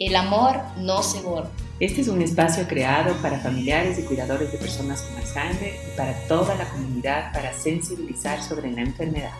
El amor no se borra. Este es un espacio creado para familiares y cuidadores de personas con Alzheimer y para toda la comunidad para sensibilizar sobre la enfermedad.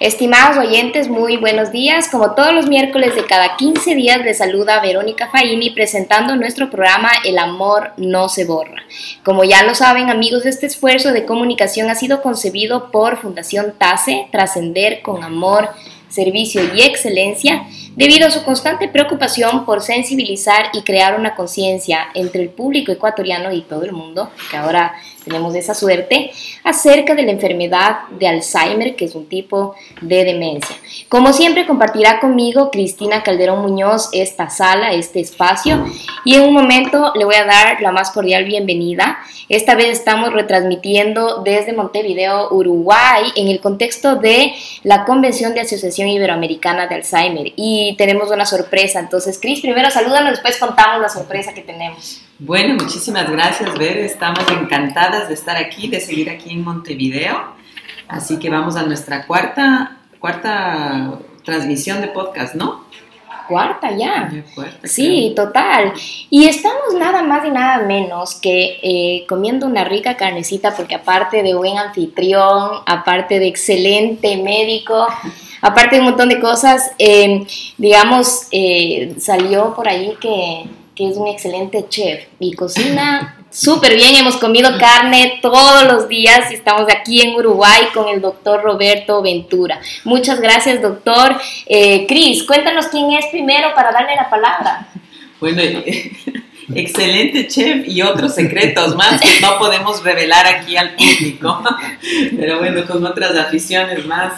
Estimados oyentes, muy buenos días. Como todos los miércoles de cada 15 días, les saluda Verónica Faini presentando nuestro programa El amor no se borra. Como ya lo saben, amigos, este esfuerzo de comunicación ha sido concebido por Fundación TASE, Trascender con Amor, Servicio y Excelencia, debido a su constante preocupación por sensibilizar y crear una conciencia entre el público ecuatoriano y todo el mundo, que ahora tenemos esa suerte, acerca de la enfermedad de Alzheimer, que es un tipo de demencia. Como siempre, compartirá conmigo Cristina Calderón Muñoz esta sala, este espacio, y en un momento le voy a dar la más cordial bienvenida. Esta vez estamos retransmitiendo desde Montevideo, Uruguay, en el contexto de la Convención de Asociación Iberoamericana de Alzheimer. Y tenemos una sorpresa. Entonces, Cris, primero salúdanos, después contamos la sorpresa que tenemos. Bueno, muchísimas gracias, Ver. Estamos encantadas de estar aquí, de seguir aquí en Montevideo. Así que vamos a nuestra cuarta, cuarta transmisión de podcast, ¿no? Cuarta ya. sí, total. Y estamos nada más y nada menos que eh, comiendo una rica carnecita porque aparte de buen anfitrión, aparte de excelente médico, aparte de un montón de cosas, eh, digamos, eh, salió por ahí que que es un excelente chef y cocina súper bien. Hemos comido carne todos los días y estamos aquí en Uruguay con el doctor Roberto Ventura. Muchas gracias, doctor. Eh, Cris, cuéntanos quién es primero para darle la palabra. Bueno, excelente chef y otros secretos más que no podemos revelar aquí al público, pero bueno, con otras aficiones más.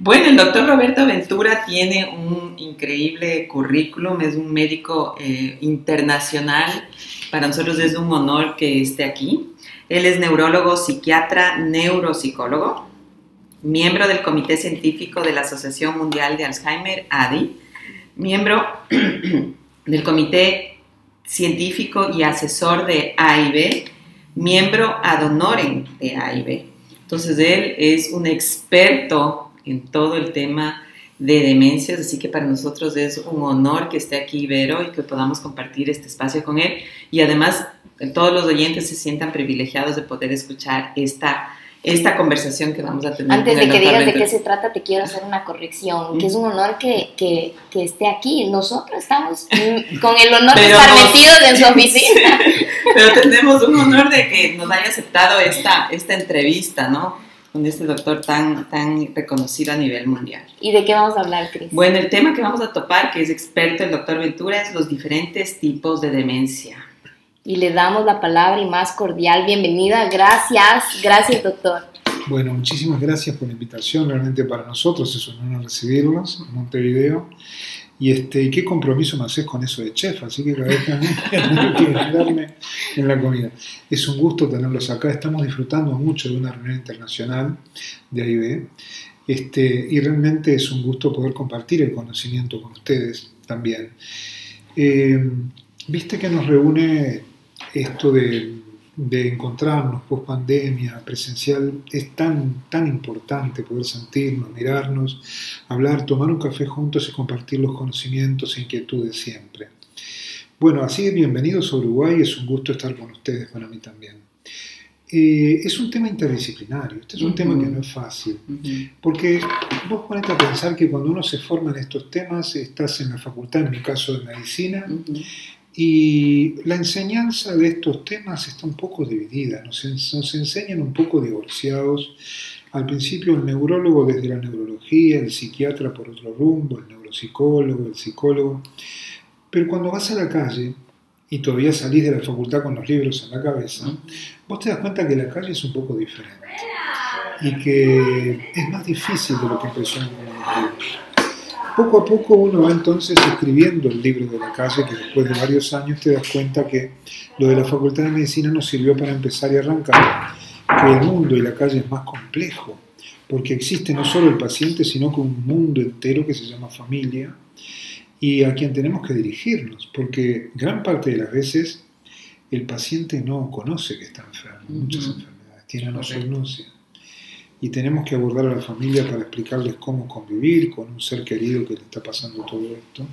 Bueno, el doctor Roberto Ventura tiene un increíble currículum, es un médico eh, internacional, para nosotros es un honor que esté aquí. Él es neurólogo, psiquiatra, neuropsicólogo, miembro del Comité Científico de la Asociación Mundial de Alzheimer, ADI, miembro del Comité Científico y Asesor de AIB, miembro ad honorem de AIB. Entonces él es un experto en todo el tema de demencias, así que para nosotros es un honor que esté aquí Vero y que podamos compartir este espacio con él y además todos los oyentes se sientan privilegiados de poder escuchar esta esta conversación que vamos a tener. Antes de que digas de qué se trata, te quiero hacer una corrección, que es un honor que, que, que esté aquí. Nosotros estamos con el honor de estar metidos en su oficina. pero tenemos un honor de que nos haya aceptado esta, esta entrevista, ¿no? Con este doctor tan, tan reconocido a nivel mundial. ¿Y de qué vamos a hablar, Cris? Bueno, el tema que vamos a topar, que es experto el doctor Ventura, es los diferentes tipos de demencia. Y le damos la palabra y más cordial bienvenida. Gracias, gracias, doctor. Bueno, muchísimas gracias por la invitación. Realmente para nosotros es un honor recibirlos en Montevideo. Y este, qué compromiso me haces con eso de chef, así que cada vez que en la comida. Es un gusto tenerlos acá, estamos disfrutando mucho de una reunión internacional de AIB, este, y realmente es un gusto poder compartir el conocimiento con ustedes también. Eh, Viste que nos reúne esto de de encontrarnos post pandemia, presencial, es tan, tan importante poder sentirnos, mirarnos, hablar, tomar un café juntos y compartir los conocimientos e inquietudes siempre. Bueno, así bienvenidos a Uruguay, es un gusto estar con ustedes para mí también. Eh, es un tema interdisciplinario, este es un tema que no es fácil, porque vos ponete a pensar que cuando uno se forma en estos temas, estás en la facultad, en mi caso de medicina, y la enseñanza de estos temas está un poco dividida, nos, nos, enseñan un poco divorciados. Al principio el neurólogo desde la neurología, el psiquiatra por otro rumbo, el neuropsicólogo, el psicólogo. Pero cuando vas a la calle y todavía salís de la facultad con los libros en la cabeza, vos te das cuenta que la calle es un poco diferente y que es más difícil de lo que empezó en los libros. Poco a poco uno va entonces escribiendo el libro de la calle, que después de varios años te das cuenta que lo de la Facultad de Medicina nos sirvió para empezar y arrancar, que el mundo y la calle es más complejo, porque existe no solo el paciente, sino que un mundo entero que se llama familia y a quien tenemos que dirigirnos, porque gran parte de las veces el paciente no conoce que está enfermo, muchas enfermedades, tiene anosognosia. Y tenemos que abordar a la familia para explicarles cómo convivir con un ser querido que le está pasando todo esto.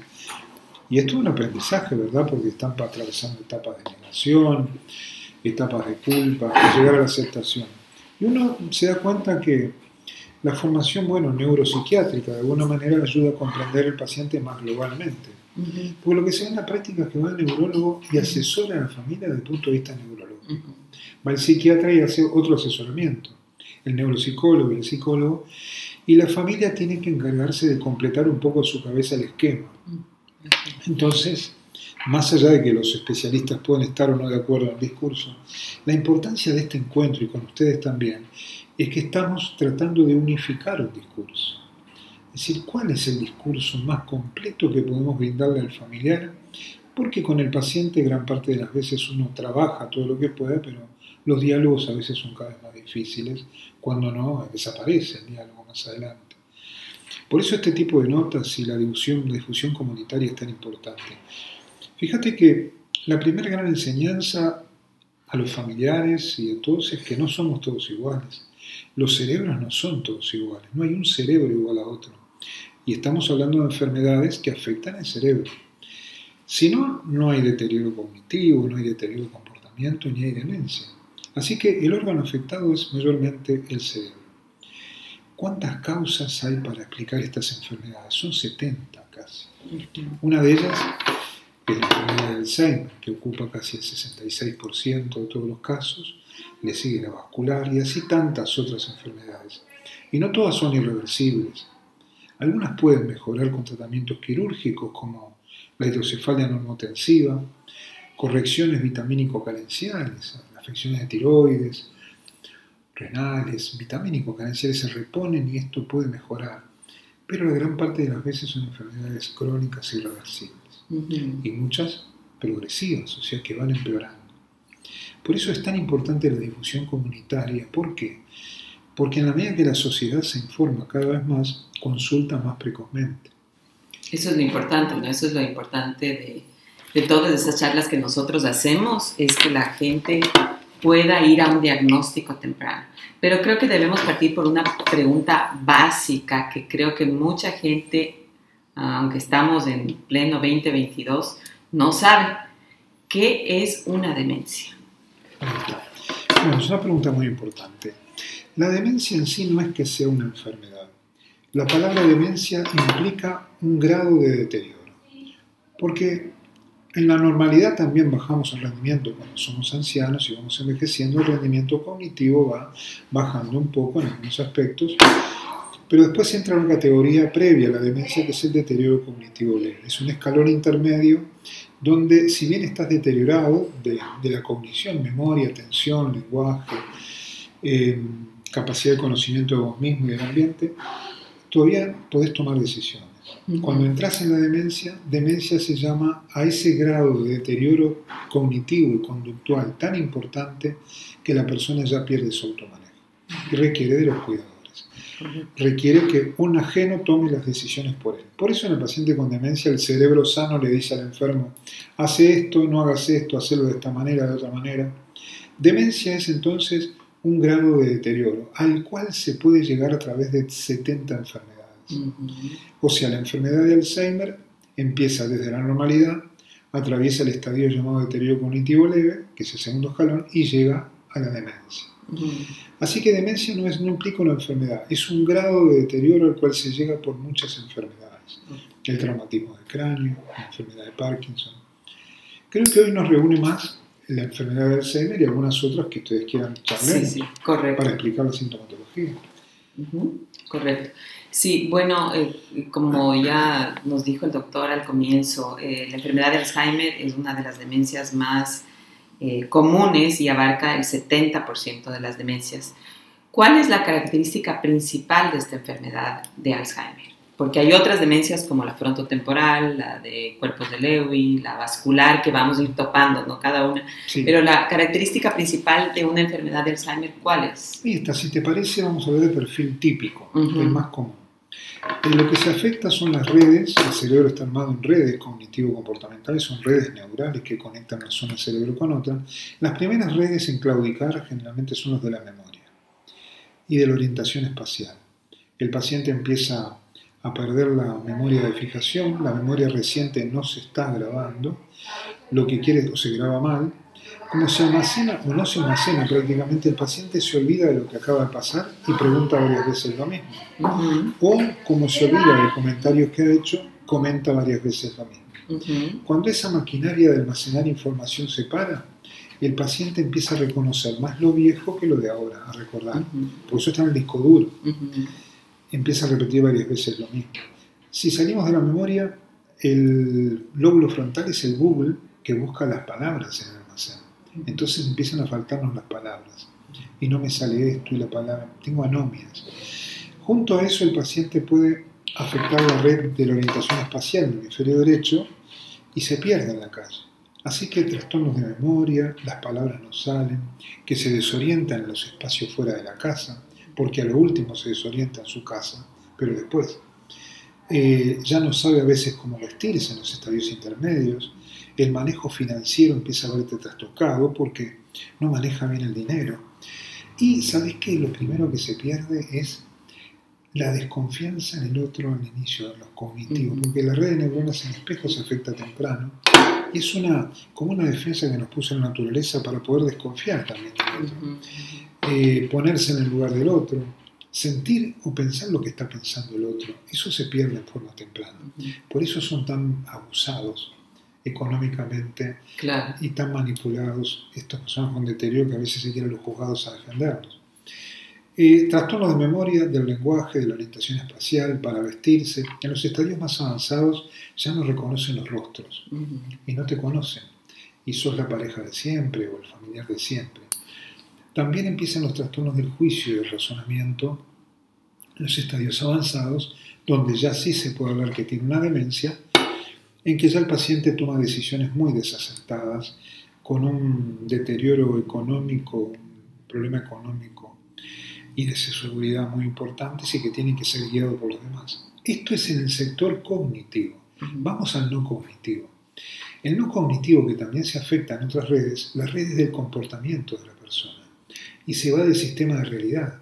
Y esto es un aprendizaje, ¿verdad? Porque están atravesando etapas de negación, etapas de culpa, de llegar a la aceptación. Y uno se da cuenta que la formación, bueno, neuropsiquiátrica, de alguna manera ayuda a comprender el paciente más globalmente. Porque lo que se ve en la práctica es que va el neurólogo y asesora a la familia desde el punto de vista neurológico. Va el psiquiatra y hace otro asesoramiento, el neuropsicólogo y el psicólogo, y la familia tiene que encargarse de completar un poco su cabeza el esquema. Entonces, más allá de que los especialistas pueden estar o no de acuerdo en el discurso, la importancia de este encuentro y con ustedes también es que estamos tratando de unificar un discurso. Es decir, ¿cuál es el discurso más completo que podemos brindarle al familiar? Porque con el paciente gran parte de las veces uno trabaja todo lo que puede, pero los diálogos a veces son cada vez más difíciles, cuando no desaparece el diálogo más adelante. Por eso este tipo de notas y la difusión, comunitaria es tan importante. Fíjate que la primera gran enseñanza a los familiares y a todos es que no somos todos iguales. Los cerebros no son todos iguales, no hay un cerebro igual a otro. Y estamos hablando de enfermedades que afectan el cerebro. Si no, no hay deterioro cognitivo, no hay deterioro de comportamiento, ni hay demencia. Así que el órgano afectado es mayormente el cerebro. ¿Cuántas causas hay para explicar estas enfermedades? Son 70 casi. Una de ellas es la enfermedad de Alzheimer, que ocupa casi el 66% de todos los casos, le sigue la vascular y así tantas otras enfermedades. Y no todas son irreversibles. Algunas pueden mejorar con tratamientos quirúrgicos como la hidrocefalia normotensiva, correcciones vitamínico-carenciales, afecciones de tiroides, renales, vitamínico-carenciales se reponen y esto puede mejorar. Pero la gran parte de las veces son enfermedades crónicas irreversibles y muchas progresivas, o sea que van empeorando. Por eso es tan importante la difusión comunitaria. ¿Por qué? Porque en la medida que la sociedad se informa cada vez más, consulta más precozmente. Eso es lo importante, ¿no? Eso es lo importante de, de todas esas charlas que nosotros hacemos, es que la gente pueda ir a un diagnóstico temprano. Pero creo que debemos partir por una pregunta básica que creo que mucha gente aunque estamos en pleno 2022, no sabe qué es una demencia. Bueno, es una pregunta muy importante. La demencia en sí no es que sea una enfermedad. La palabra demencia implica un grado de deterioro. Porque en la normalidad también bajamos el rendimiento cuando somos ancianos y vamos envejeciendo, el rendimiento cognitivo va bajando un poco en algunos aspectos pero después entra una categoría previa a la demencia que es el deterioro cognitivo leve. Es un escalón intermedio donde si bien estás deteriorado de, la cognición, memoria, atención, lenguaje, eh, capacidad de conocimiento de vos mismo y del ambiente, todavía podés tomar decisiones. Cuando entras en la demencia, demencia se llama a ese grado de deterioro cognitivo y conductual tan importante que la persona ya pierde su automanejo y requiere de los cuidados requiere que un ajeno tome las decisiones por él. Por eso en el paciente con demencia el cerebro sano le dice al enfermo, hace esto, no hagas esto, hazlo de esta manera, de otra manera. Demencia es entonces un grado de deterioro al cual se puede llegar a través de 70 enfermedades. O sea, la enfermedad de Alzheimer empieza desde la normalidad, atraviesa el estadio llamado deterioro cognitivo leve, que es el segundo escalón, y llega a la demencia. Así que demencia no, es, no implica una enfermedad, es un grado de deterioro al cual se llega por muchas enfermedades. El traumatismo del cráneo, la enfermedad de Parkinson. Creo que hoy nos reúne más la enfermedad de Alzheimer y algunas otras que ustedes quieran charlar para explicar la sintomatología. Correcto. Sí, bueno, eh, como ya nos dijo el doctor al comienzo, eh, la enfermedad de Alzheimer es una de las demencias más eh, comunes y abarca el 70% de las demencias. ¿Cuál es la característica principal de esta enfermedad de Alzheimer? Porque hay otras demencias como la frontotemporal, la de cuerpos de Lewy, la vascular, que vamos a ir topando, ¿no? Cada una. Pero la característica principal de una enfermedad de Alzheimer, ¿cuál es? Esta, si te parece, vamos a ver el perfil típico, el más común. En lo que se afecta son las redes, el cerebro está armado en redes cognitivo-comportamentales, son redes neurales que conectan una zona del cerebro con otra. Las primeras redes en claudicar generalmente son las de la memoria. y de la orientación espacial. El paciente empieza a perder la memoria de fijación, la memoria reciente no se está grabando, lo que quiere o se graba mal, como se almacena o no se almacena prácticamente, el paciente se olvida de lo que acaba de pasar y pregunta varias veces lo mismo. O como se olvida de comentarios que ha hecho, comenta varias veces lo mismo. Cuando esa maquinaria de almacenar información se para, el paciente empieza a reconocer más lo viejo que lo de ahora, a recordar. Por eso está en el disco duro. Empieza a repetir varias veces lo mismo. Si salimos de la memoria, el lóbulo frontal es el Google que busca las palabras en el almacén. Entonces empiezan a faltarnos las palabras. Y no me sale esto y la palabra. Tengo anomias. Junto a eso, el paciente puede afectar la red de la orientación espacial del hemisferio derecho y se pierde en la calle. Así que trastornos de memoria, las palabras no salen, que se desorientan en los espacios fuera de la casa, porque a lo último se desorienta en su casa, pero después. Eh, ya no sabe a veces cómo vestirse en los estadios intermedios, el manejo financiero empieza a verte trastocado porque no maneja bien el dinero. Y sabes que lo primero que se pierde es la desconfianza en el otro al inicio de los cognitivos, porque la red de neuronas en espejo se afecta temprano es una, como una defensa que nos puso la naturaleza para poder desconfiar también del otro. Eh, ponerse en el lugar del otro, sentir o pensar lo que está pensando el otro, eso se pierde en forma temprana. Por eso son tan abusados económicamente y tan manipulados estas personas con deterioro que a veces se quieren los juzgados a defenderlos. Eh, trastornos de memoria, del lenguaje, de la orientación espacial, para vestirse. En los estadios más avanzados ya no reconocen los rostros y no te conocen. Y sos la pareja de siempre o el familiar de siempre. También empiezan los trastornos del juicio y del razonamiento en los estadios avanzados, donde ya sí se puede hablar que tiene una demencia, en que ya el paciente toma decisiones muy desacertadas, con un deterioro económico, un problema económico y de seguridad muy importantes y que tienen que ser guiados por los demás. Esto es en el sector cognitivo. Vamos al no cognitivo. El no cognitivo que también se afecta en otras redes, las redes del comportamiento de la persona. Y se va del sistema de realidad.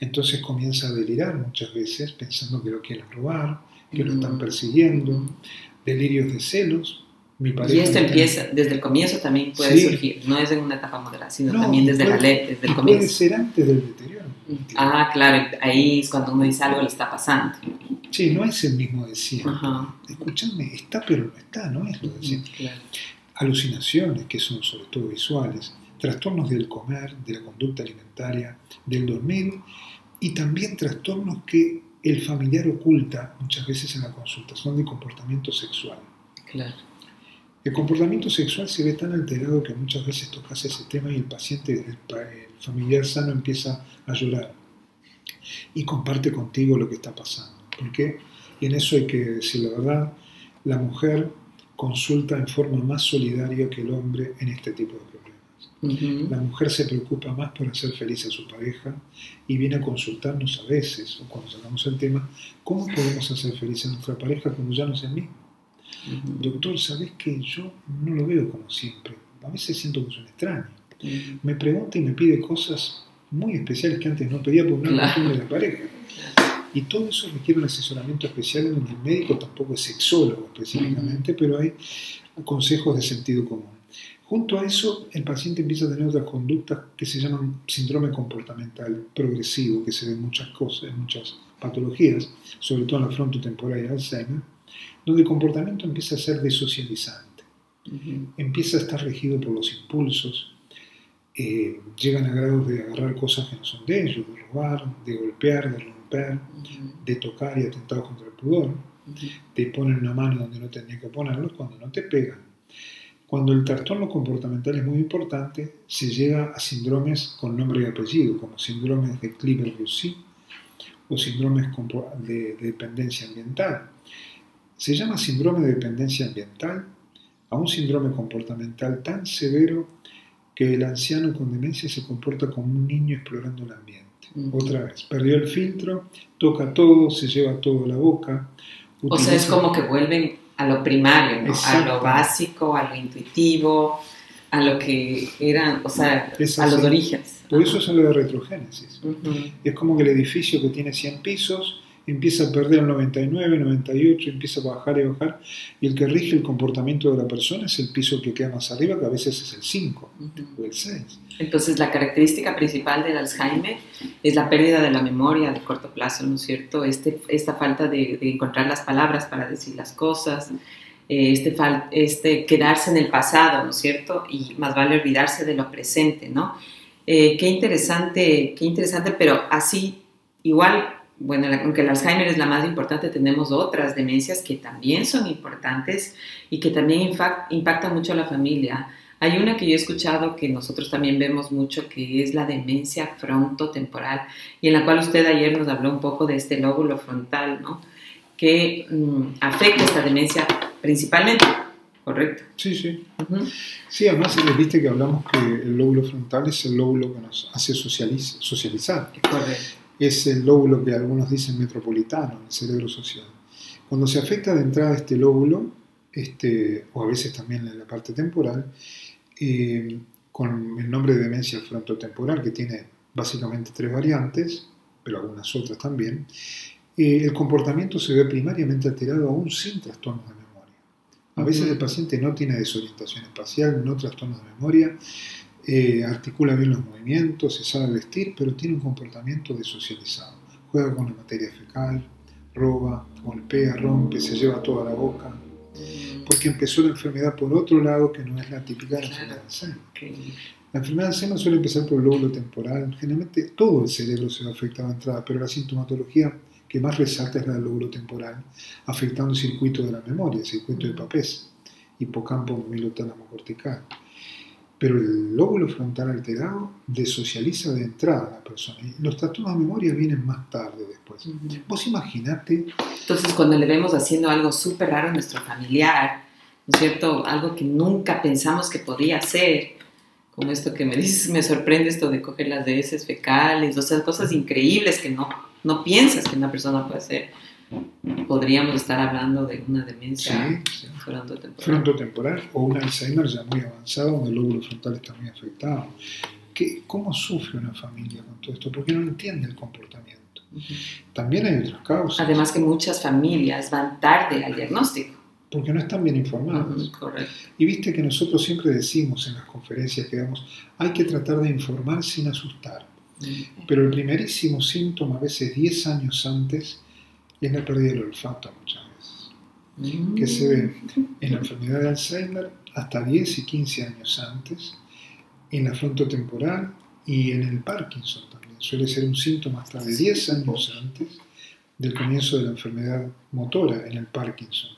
Entonces comienza a delirar muchas veces pensando que lo quieren robar, que lo están persiguiendo, delirios de celos, y esto empieza, desde el comienzo también puede surgir, no es en una etapa moderada, sino también desde la ley, desde el comienzo. Puede ser antes del deterioro. Ah, claro, ahí es cuando uno dice algo le está pasando. Sí, no es el mismo de siempre. Escúchame, está pero no está, no es lo de siempre. Alucinaciones, que son sobre todo visuales, trastornos del comer, de la conducta alimentaria, del dormir, y también trastornos que el familiar oculta muchas veces en la consultación de comportamiento sexual. Claro el comportamiento sexual se ve tan alterado que muchas veces tocas ese tema y el paciente, el, familiar sano empieza a llorar y comparte contigo lo que está pasando. Porque, y en eso hay que decir la verdad, la mujer consulta en forma más solidaria que el hombre en este tipo de problemas. La mujer se preocupa más por hacer feliz a su pareja y viene a consultarnos a veces, o cuando sacamos el tema, cómo podemos hacer feliz a nuestra pareja cuando ya no es el mismo. Doctor, ¿sabes que yo no lo veo como siempre? A veces siento que es un extraño. Me pregunta y me pide cosas muy especiales que antes no pedía por una cuestión de la pareja. Y todo eso requiere un asesoramiento especial donde el médico tampoco es sexólogo específicamente, pero hay consejos de sentido común. Junto a eso, el paciente empieza a tener otras conductas que se llaman síndrome comportamental progresivo, que se ve en muchas cosas, en muchas patologías, sobre todo en la frontotemporal y Alzheimer, donde el comportamiento empieza a ser desocializante, empieza a estar regido por los impulsos, eh, llegan a grados de agarrar cosas que no son de ellos, de robar, de golpear, de romper, de tocar y atentar contra el pudor, te ponen una mano donde no tenía que ponerlo cuando no te pegan. Cuando el trastorno comportamental es muy importante, se llega a síndromes con nombre y apellido, como síndromes de Kliber-Roussy o síndromes de dependencia ambiental se llama síndrome de dependencia ambiental a un síndrome comportamental tan severo que el anciano con demencia se comporta como un niño explorando el ambiente. Otra vez, perdió el filtro, toca todo, se lleva todo a la boca. O sea, es como que vuelven a lo primario, a lo básico, a lo intuitivo, a lo que eran, o sea, a los orígenes. Por eso es lo de retrogénesis. Es como que el edificio que tiene 100 pisos empieza a perder el 99, 98, empieza a bajar y bajar, y el que rige el comportamiento de la persona es el piso que queda más arriba, que a veces es el 5 Ujú. o el 6. Entonces, la característica principal del Alzheimer es la pérdida de la memoria de corto plazo, ¿no es cierto? Este, esta falta de, de encontrar las palabras para decir las cosas, eh, este, este quedarse en el pasado, ¿no es cierto? Y más vale olvidarse de lo presente, ¿no? Eh, qué interesante, qué interesante, pero así, igual, bueno, aunque el Alzheimer es la más importante, tenemos otras demencias que también son importantes y que también impactan mucho a la familia. Hay una que yo he escuchado que nosotros también vemos mucho, que es la demencia frontotemporal, y en la cual usted ayer nos habló un poco de este lóbulo frontal, ¿no? Que mm, afecta esta demencia principalmente, ¿correcto? Sí, sí. Ujú. Sí, además, viste que hablamos que el lóbulo frontal es el lóbulo que nos hace socializ- socializar. Correcto. Es el lóbulo que algunos dicen metropolitano, el cerebro social. Cuando se afecta de entrada este lóbulo, este, o a veces también en la parte temporal, eh, con el nombre de demencia frontotemporal, que tiene básicamente tres variantes, pero algunas otras también, eh, el comportamiento se ve primariamente alterado aún sin trastornos de memoria. A veces el paciente no tiene desorientación espacial, no trastornos de memoria, eh, articula bien los movimientos, se sabe vestir, pero tiene un comportamiento desocializado. Juega con la materia fecal, roba, golpea, rompe, se lleva toda la boca, porque empezó la enfermedad por otro lado que no es la típica de la enfermedad de. Ok. La enfermedad de Alzheimer suele empezar por el lóbulo temporal. Generalmente todo el cerebro se ve afectado a entrada, pero la sintomatología que más resalta es la del lóbulo temporal, afectando el circuito de la memoria, el circuito de papés, hipocampo milotálamo cortical. Pero el lóbulo frontal alterado desocializa de entrada a la persona. Y los trastornos de memoria vienen más tarde después. Vos imaginate Entonces, cuando le vemos haciendo algo súper raro a nuestro familiar, ¿no es cierto? Algo que nunca pensamos que podía hacer, como esto que me dices, me sorprende esto de coger las heces fecales, o sea, cosas increíbles que no, no piensas que una persona puede hacer. Podríamos estar hablando de una demencia Sí, frontotemporal. frontotemporal o un Alzheimer ya muy avanzado donde el lóbulo frontal está muy afectado. ¿Qué, ¿Cómo sufre una familia con todo esto? Porque no entiende el comportamiento. Ujú. También hay otras causas, Además que muchas familias van tarde al diagnóstico. porque no están bien informadas. Ujú, Correcto. Y viste que nosotros siempre decimos en las conferencias que damos, hay que tratar de informar sin asustar. Ujú. Pero el primerísimo síntoma, a veces 10 años antes, es la pérdida del olfato muchas veces. que se ve en la enfermedad de Alzheimer hasta 10 y 15 años antes, en la frontotemporal y en el Parkinson también. Suele ser un síntoma hasta de 10 años antes del comienzo de la enfermedad motora en el Parkinson,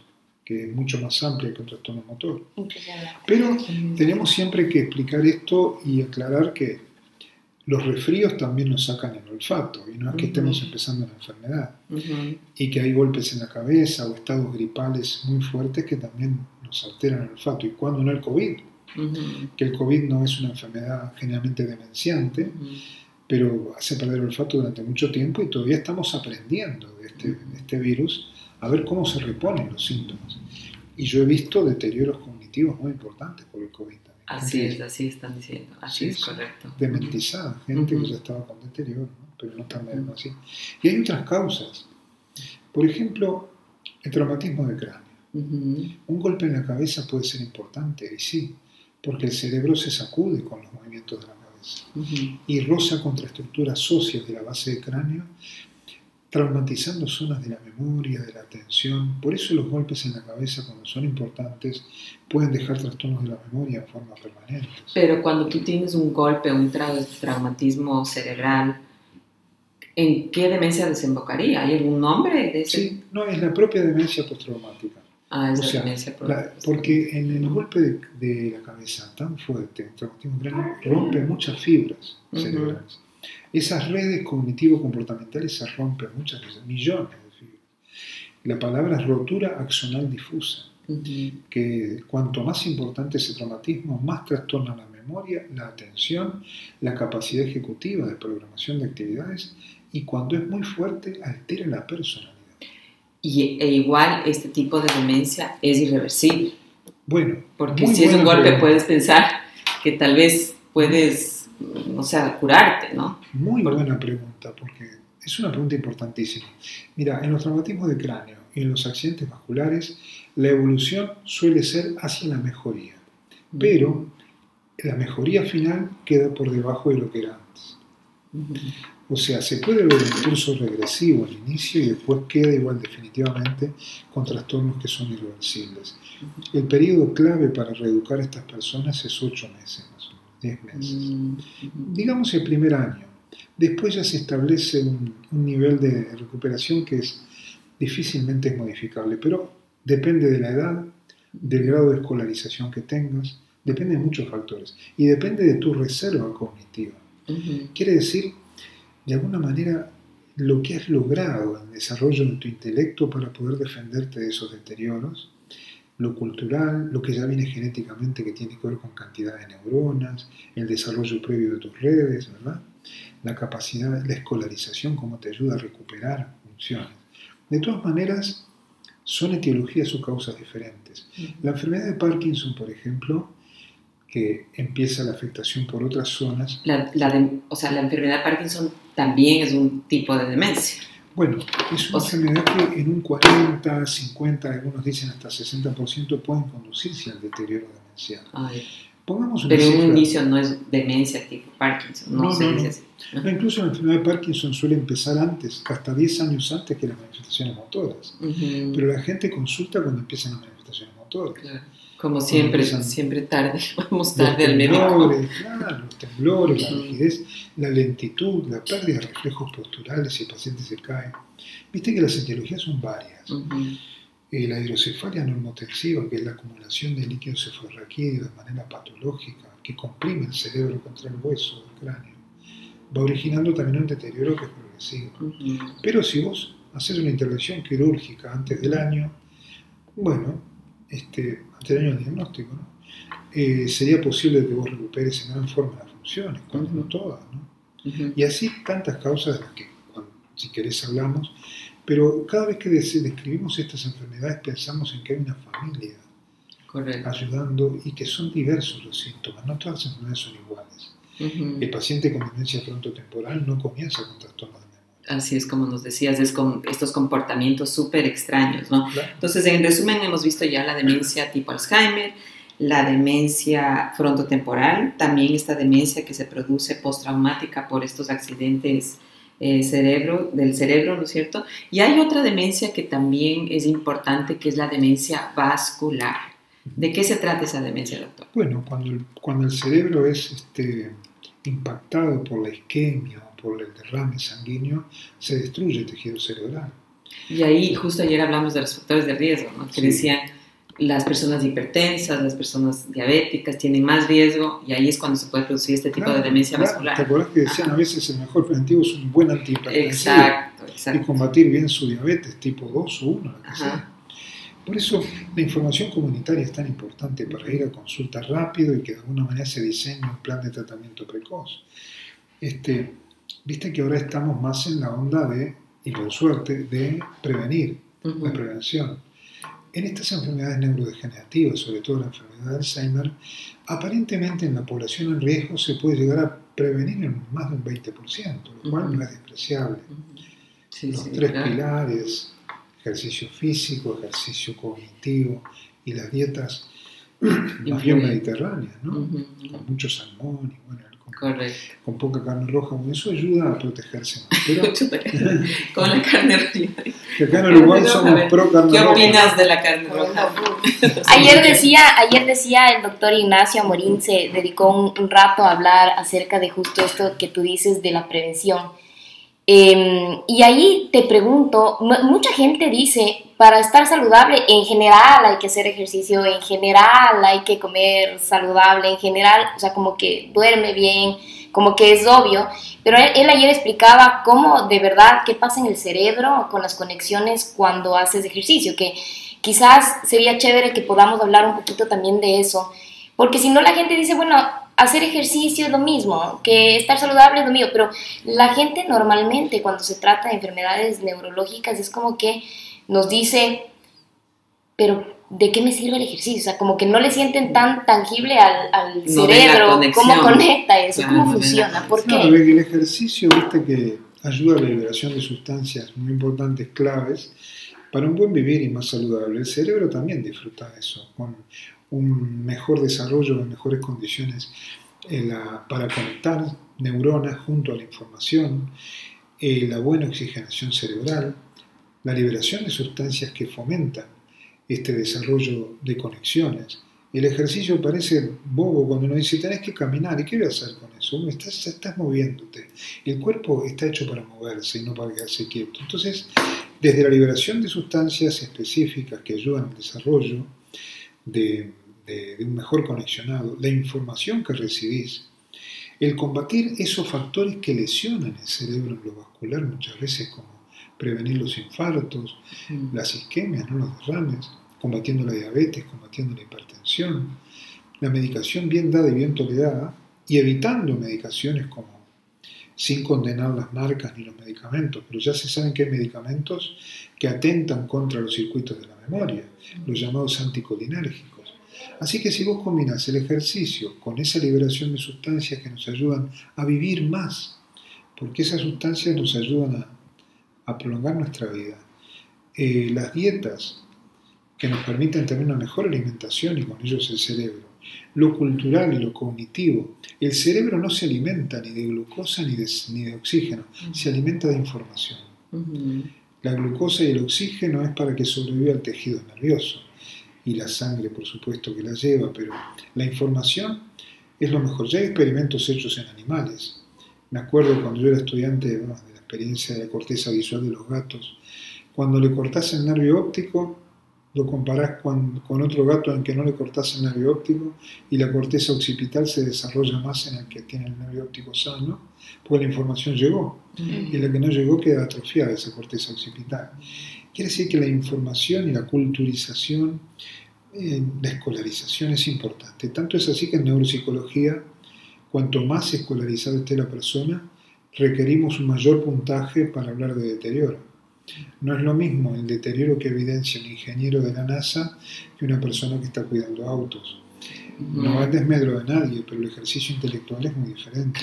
que es mucho más amplia que un trastorno motor. Pero tenemos siempre que explicar esto y aclarar que los resfríos también nos sacan el olfato y no es que estemos empezando la enfermedad Ujú. y que hay golpes en la cabeza o estados gripales muy fuertes que también nos alteran el olfato. Y cuando no el COVID, que el COVID no es una enfermedad generalmente demenciante, pero hace perder el olfato durante mucho tiempo y todavía estamos aprendiendo de este, de este virus a ver cómo se reponen los síntomas. Y yo he visto deterioros cognitivos muy importantes por el COVID. Así es, así están diciendo. Así Sí, es correcto. Dementizada, gente Ujú. que ya estaba con deterioro, ¿no? pero no tan menos así. Y hay otras causas. Por ejemplo, el traumatismo de cráneo. Ujú. Un golpe en la cabeza puede ser importante, y sí, porque el cerebro se sacude con los movimientos de la cabeza Ujú. y roza contra estructuras óseas de la base del cráneo, traumatizando zonas de la memoria, de la atención. Por eso los golpes en la cabeza, cuando son importantes, pueden dejar trastornos de la memoria en forma permanente. Pero cuando tú tienes un golpe, un trau- traumatismo cerebral, ¿en qué demencia desembocaría? ¿Hay algún nombre de ese? Sí, no, es la propia demencia postraumática. Ah, es O sea, demencia La- porque en el golpe de, de la cabeza tan fuerte, el traumatismo cráneo, rompe muchas fibras cerebrales. Esas redes cognitivo-comportamentales se rompen muchas veces, millones de fibras. La palabra es rotura axonal difusa, que cuanto más importante ese traumatismo, más trastorna la memoria, la atención, la capacidad ejecutiva de programación de actividades y cuando es muy fuerte altera la personalidad. Y, e igual este tipo de demencia es irreversible. Bueno, Porque si es un golpe pregunta. puedes pensar que tal vez puedes, o sea, curarte, ¿no? Muy buena pregunta, porque es una pregunta importantísima. Mira, en los traumatismos de cráneo y en los accidentes vasculares, la evolución suele ser hacia la mejoría, pero la mejoría final queda por debajo de lo que era antes. O sea, se puede ver un curso regresivo al inicio y después queda igual definitivamente con trastornos que son irreversibles. El periodo clave para reeducar a estas personas es 8 meses, 10 meses. Mm, Digamos el primer año. Después ya se establece un, un nivel de recuperación que es difícilmente es modificable, pero depende de la edad, del grado de escolarización que tengas, depende de muchos factores y depende de tu reserva cognitiva. Quiere decir, de alguna manera, lo que has logrado en el desarrollo de tu intelecto para poder defenderte de esos deterioros, lo cultural, lo que ya viene genéticamente que tiene que ver con cantidad de neuronas, el desarrollo previo de tus redes, ¿verdad? La capacidad, la escolarización, cómo te ayuda a recuperar funciones. De todas maneras, son etiologías o causas diferentes. La enfermedad de Parkinson, por ejemplo, que empieza la afectación por otras zonas. La, la de- o sea, la enfermedad de Parkinson también es un tipo de demencia. Bueno, es una enfermedad que en un 40, 50, algunos dicen hasta 60% pueden conducirse al deterioro demencial. Ay, Pongamos una pero un cifra. inicio no es demencia tipo Parkinson, no, No, se no, dice así. No, incluso la enfermedad de Parkinson suele empezar antes, hasta 10 años antes que las manifestaciones motoras. Ujú, Pero la gente consulta cuando empiezan las manifestaciones motoras. claro. Como siempre, siempre tarde, vamos Los tarde al médico. temblores, claro, los temblores, la Ujú. rigidez, la lentitud, la pérdida de reflejos posturales si el paciente se cae. Viste que las etiologías son varias. Eh, la hidrocefalia normotensiva, que es la acumulación de líquido cefalorraquídeo de manera patológica, que comprime el cerebro contra el hueso del cráneo, va originando también un deterioro que es progresivo. Pero si vos haces una intervención quirúrgica antes del año, bueno, este, antes del año del diagnóstico, ¿no? Eh, sería posible que vos recuperes en gran forma las funciones, cuando no todas, ¿no? Ujú. Y así tantas causas de las que, cuando- si querés, hablamos, pero cada vez que des- describimos estas enfermedades pensamos en que hay una familia Correcto. ayudando y que son diversos los síntomas, no todas las enfermedades son iguales. Ujú. El paciente con demencia frontotemporal no comienza con trastornos de memoria. Así es como nos decías, es con estos comportamientos súper extraños, ¿no? Claro. Entonces, en resumen, hemos visto ya la demencia tipo Alzheimer, la demencia frontotemporal, también esta demencia que se produce postraumática por estos accidentes eh, cerebro, del cerebro, ¿no es cierto? Y hay otra demencia que también es importante, que es la demencia vascular. ¿De qué se trata esa demencia, doctor? Bueno, cuando el, cuando el cerebro es este, impactado por la isquemia o por el derrame sanguíneo, se destruye el tejido cerebral. Y ahí justo ayer hablamos de los factores de riesgo, ¿no? que Sí. decían las personas hipertensas, las personas diabéticas tienen más riesgo y ahí es cuando se puede producir este tipo de demencia claro. ¿Te vascular. acuerdas que decían a veces el mejor preventivo es un buen antihipertensivo? Exacto, Y exacto. combatir bien su diabetes tipo 2 o 1, lo que Ajá. sea. Por eso la información comunitaria es tan importante para ir a consulta rápido y que de alguna manera se diseñe un plan de tratamiento precoz. Este, Viste que ahora estamos más en la onda de, y por suerte, de prevenir, Ujú. la prevención. En estas enfermedades neurodegenerativas, sobre todo la enfermedad de Alzheimer, aparentemente en la población en riesgo se puede llegar a prevenir en más de un 20%, lo cual no es despreciable. Sí, Los sí, tres claro. pilares, ejercicio físico, ejercicio cognitivo y las dietas más bien mediterráneas, ¿no? Con mucho salmón y bueno, Correcto. con poca carne roja, eso ayuda a protegerse más. Pero Con la carne roja. que acá en Uruguay somos pro carne ¿Qué roja. opinas de la carne roja? Ayer decía, ayer decía el doctor Ignacio Amorín, se dedicó un, un rato a hablar acerca de justo esto que tú dices de la prevención. Eh, y ahí te pregunto, mu- mucha gente dice, para estar saludable en general hay que hacer ejercicio, en general hay que comer saludable, en general, o sea, como que duerme bien, como que es obvio, pero él, él ayer explicaba cómo de verdad, qué pasa en el cerebro con las conexiones cuando haces ejercicio, que quizás sería chévere que podamos hablar un poquito también de eso, porque si no la gente dice, bueno, hacer ejercicio es lo mismo, que estar saludable es lo mismo, pero la gente normalmente cuando se trata de enfermedades neurológicas es como que nos dice, pero ¿de qué me sirve el ejercicio? O sea, como que no le sienten tan tangible al, No cerebro, cómo conecta eso, Claro, cómo no funciona, ¿por No, qué? porque el ejercicio, viste que ayuda a la liberación de sustancias muy importantes, claves, para un buen vivir y más saludable. El cerebro también disfruta de eso, con un mejor desarrollo, mejores condiciones eh, para conectar neuronas junto a la información, eh, la buena oxigenación cerebral, la liberación de sustancias que fomentan este desarrollo de conexiones. El ejercicio parece bobo cuando uno dice, tenés que caminar, ¿y qué voy a hacer con eso? Uno, estás moviéndote. El cuerpo está hecho para moverse y no para quedarse quieto. Entonces, desde la liberación de sustancias específicas que ayudan al desarrollo de, de- de un mejor conexionado, la información que recibís, el combatir esos factores que lesionan el cerebro en lo vascular muchas veces como prevenir los infartos, Mm. las isquemias, ¿no? los derrames, combatiendo la diabetes, combatiendo la hipertensión, la medicación bien dada y bien tolerada, y evitando medicaciones como, sin condenar las marcas ni los medicamentos, pero ya se saben que hay medicamentos que atentan contra los circuitos de la los llamados anticolinérgicos. Así que si vos combinás el ejercicio con esa liberación de sustancias que nos ayudan a vivir más, porque esas sustancias nos ayudan a, prolongar nuestra vida, eh, las dietas que nos permiten tener una mejor alimentación y con ellos el cerebro, lo cultural y lo cognitivo. El cerebro no se alimenta ni de glucosa ni de, oxígeno, se alimenta de información. La glucosa y el oxígeno es para que sobreviva el tejido nervioso y la sangre, por supuesto, que la lleva, pero la información es lo mejor. Ya hay experimentos hechos en animales. Me acuerdo cuando yo era estudiante de la experiencia de la corteza visual de los gatos, cuando le cortás el nervio óptico, lo comparás con, con otro gato en que no le cortás el nervio óptico y la corteza occipital se desarrolla más en el que tiene el nervio óptico sano, porque la información llegó y la que no llegó queda atrofiada esa corteza occipital. Quiere decir que la información y la culturización, eh, la escolarización es importante. Tanto es así que en neuropsicología, cuanto más escolarizada esté la persona, requerimos un mayor puntaje para hablar de deterioro. No es lo mismo el deterioro que evidencia un ingeniero de la NASA que una persona que está cuidando autos. No es desmedro de nadie, pero el ejercicio intelectual es muy diferente.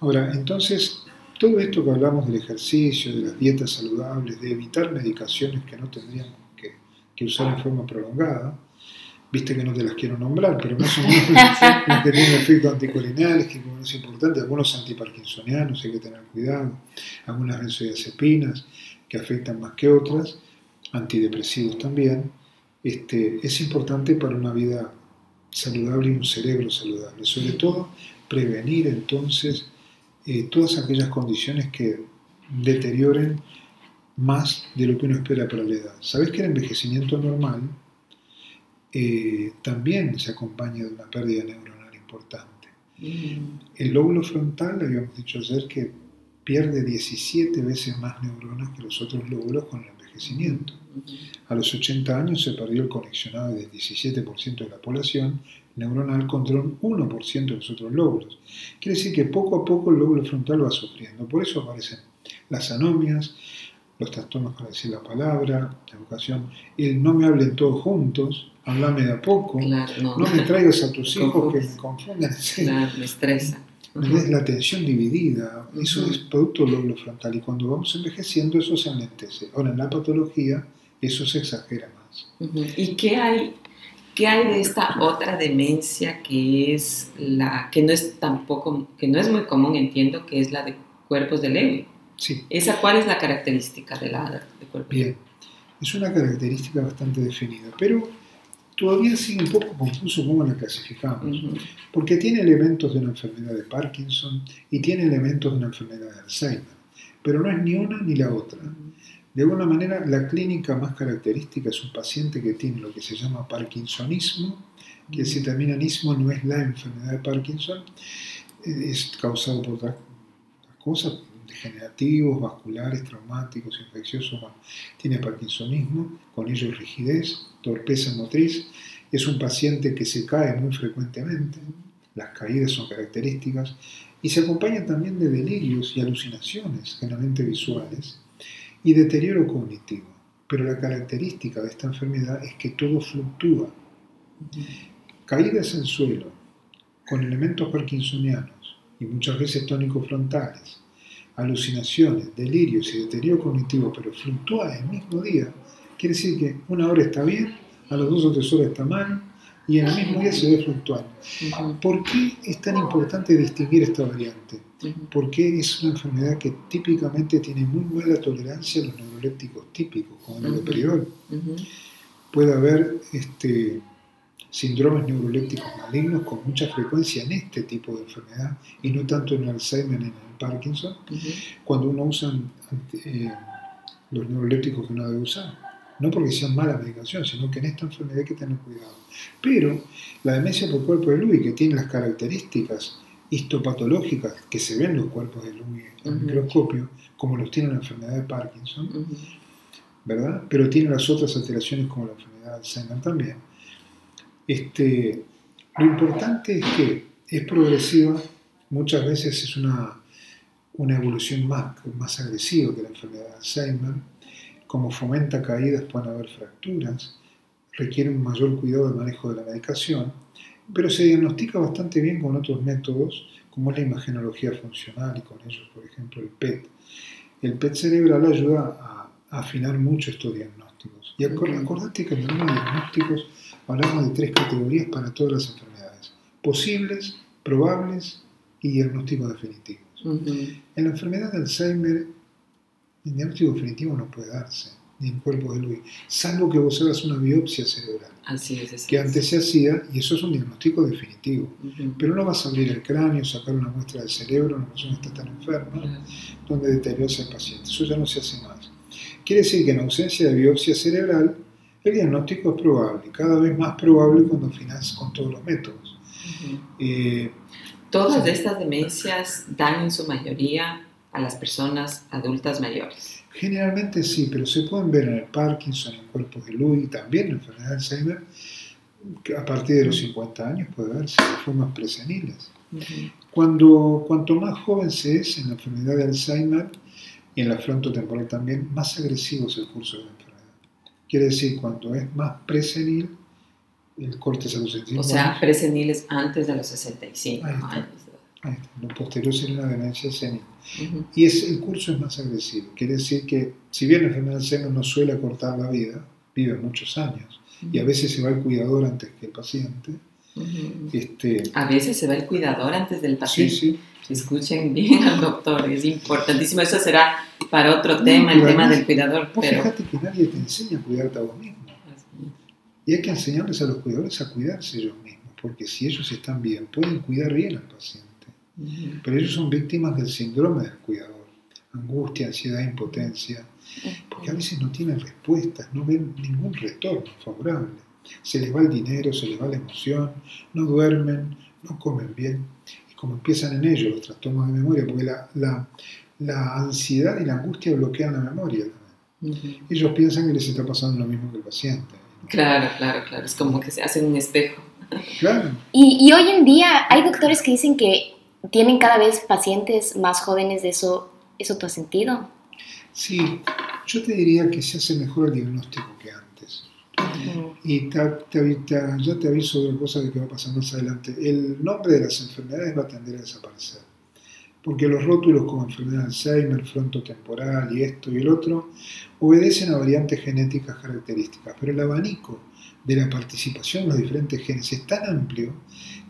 Ahora, entonces, todo esto que hablamos del ejercicio, de las dietas saludables, de evitar medicaciones que no tendríamos que, que usar en forma prolongada, viste que no te las quiero nombrar, pero más o menos las que tienen efecto anticolinérgico, es importante, algunos antiparkinsonianos hay que tener cuidado, algunas benzodiazepinas que afectan más que otras, antidepresivos también, este, es importante para una vida saludable y un cerebro saludable, sobre todo prevenir entonces eh, todas aquellas condiciones que deterioren más de lo que uno espera para la edad. Sabes que el envejecimiento normal eh, también se acompaña de una pérdida neuronal importante. Mm. El lóbulo frontal, habíamos dicho ayer, que pierde 17 veces más neuronas que los otros lóbulos con el envejecimiento. A los 80 años se perdió el conexionado del 17% de la población neuronal contra un 1% de los otros lóbulos. Quiere decir que poco a poco el lóbulo frontal va sufriendo. Por eso aparecen las anomias, los trastornos para decir la palabra, la educación, el no me hablen todos juntos, hablame de a poco, Claro, no. no me traigas a tus hijos que me confunden. Sí. Claro, me estresa. La atención dividida, eso Ujú. es producto del lóbulo frontal y cuando vamos envejeciendo eso se enlentece. Ahora en la patología eso se exagera más. Ujú. ¿Y qué hay, qué hay de esta otra demencia que es la que no es tampoco que no es muy común entiendo que es la de cuerpos de Lewy? Sí, ¿Esa cuál es la característica de la de cuerpo? bien. Es una característica bastante definida, pero todavía sigue un poco confuso cómo la clasificamos, porque tiene elementos de una enfermedad de Parkinson y tiene elementos de una enfermedad de Alzheimer, pero no es ni una ni la otra. De alguna manera, la clínica más característica es un paciente que tiene lo que se llama Parkinsonismo, que si termina en ismo no es la enfermedad de Parkinson, eh, es causado por otras cosas, degenerativos, vasculares, traumáticos, infecciosos. tiene Parkinsonismo, con ello rigidez, torpeza motriz. Es un paciente que se cae muy frecuentemente, las caídas son características, y se acompaña también de delirios y alucinaciones, generalmente visuales, y deterioro cognitivo. pero la característica de esta enfermedad es que todo fluctúa. Caídas en suelo, con elementos parkinsonianos y muchas veces tónicos frontales, alucinaciones, delirios y deterioro cognitivo, pero fluctúa el mismo día, quiere decir que una hora está bien, a las dos o tres horas está mal, y en el mismo día se ve fluctuando. ¿Por qué es tan importante distinguir esta variante? Porque es una enfermedad que típicamente tiene muy buena tolerancia a los neurolépticos típicos, como el de Puede haber este, síndromes neurolépticos malignos con mucha frecuencia en este tipo de enfermedad y no tanto en Alzheimer en el Parkinson, cuando uno usa eh, los neurolépticos que no debe usar no porque sean mala medicación, sino que en esta enfermedad hay que tener cuidado. Pero la demencia por cuerpo de Lewy, que tiene las características histopatológicas que se ven en los cuerpos de Lewy en el microscopio, como los tiene la enfermedad de Parkinson, ¿verdad? Pero tiene las otras alteraciones como la enfermedad de Alzheimer también. Este, lo importante es que es progresiva, muchas veces es una, una evolución más, más agresiva que la enfermedad de Alzheimer, como fomenta caídas pueden haber fracturas, requiere un mayor cuidado de manejo de la medicación, pero se diagnostica bastante bien con otros métodos, como es la imagenología funcional y con ellos, por ejemplo, el PET. El PET cerebral ayuda a, afinar mucho estos diagnósticos. Y acordate que en los diagnósticos hablamos de tres categorías para todas las enfermedades, posibles, probables y diagnósticos definitivos. En la enfermedad de Alzheimer el diagnóstico definitivo no puede darse, ni en cuerpo de Luis, salvo que vos hagas una biopsia cerebral. Así es, que antes se hacía, y eso es un diagnóstico definitivo. Pero no vas a abrir el cráneo, sacar una muestra del cerebro, una persona está tan enferma, donde deteriora el paciente. Eso ya no se hace más. Quiere decir que en ausencia de biopsia cerebral, el diagnóstico es probable, cada vez más probable cuando afinas con todos los métodos. Eh, Todas estas demencias dan en su mayoría a las personas adultas mayores? Generalmente sí, pero se pueden ver en el Parkinson, en cuerpos de Lewy, también en enfermedad de Alzheimer, que a partir de los 50 años puede verse de formas preseniles. Cuando, cuanto más joven se es en la enfermedad de Alzheimer y en la frontotemporal también, más agresivo es el curso de la enfermedad. Quiere decir, cuando es más presenil, el corte se O sea, presenil es antes de los 65 años. Lo posterior sería una demencia senil. Y es, el curso es más agresivo. Quiere decir que, si bien la enfermedad del seno no suele acortar la vida, vive muchos años. Y a veces se va el cuidador antes que el paciente. este, a veces se va el cuidador antes del paciente. Sí, sí. Escuchen bien al doctor, es importantísimo. Eso será para otro tema, el tema del cuidador. pero... Fíjate que nadie te enseña a cuidarte a vos mismo. Y hay que enseñarles a los cuidadores a cuidarse ellos mismos, porque si ellos están bien, pueden cuidar bien al paciente. Pero ellos son víctimas del síndrome del cuidador, angustia, ansiedad, impotencia, porque a veces no tienen respuestas, no ven ningún retorno favorable. Se les va el dinero, se les va la emoción, no duermen, no comen bien. Y como empiezan en ellos los trastornos de memoria, porque la, la, ansiedad y la angustia bloquean la memoria Ellos piensan que les está pasando lo mismo que el paciente. Claro, claro, claro. Es como que se hacen un espejo. Claro. Y, y hoy en día hay doctores que dicen que tienen cada vez pacientes más jóvenes de eso. ¿Eso tú has sentido? Sí, yo te diría que se hace mejor el diagnóstico que antes. Y ya te aviso de cosa que va a pasar más adelante. El nombre de las enfermedades va a tender a desaparecer. Porque los rótulos como enfermedad de Alzheimer, frontotemporal y esto y el otro obedecen a variantes genéticas características. Pero el abanico de la participación en los diferentes genes es tan amplio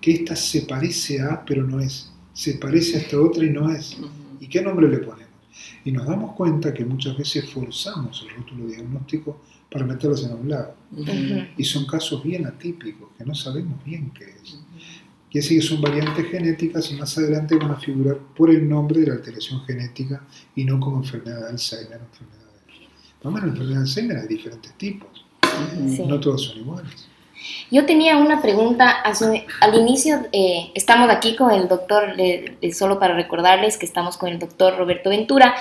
que ésta se parece a, pero no es se parece a esta otra y no es. ¿Y qué nombre le ponemos? Y nos damos cuenta que muchas veces forzamos el rótulo diagnóstico para meterlos en un lado. Y son casos bien atípicos, que no sabemos bien qué es. Que son variantes genéticas y más adelante van a figurar por el nombre de la alteración genética y no como enfermedad de Alzheimer. Enfermedad de... Vamos, enfermedad de Alzheimer hay diferentes tipos. No todos son iguales. Yo tenía una pregunta al inicio, eh, estamos aquí con el doctor, solo para recordarles que estamos con el doctor Roberto Ventura,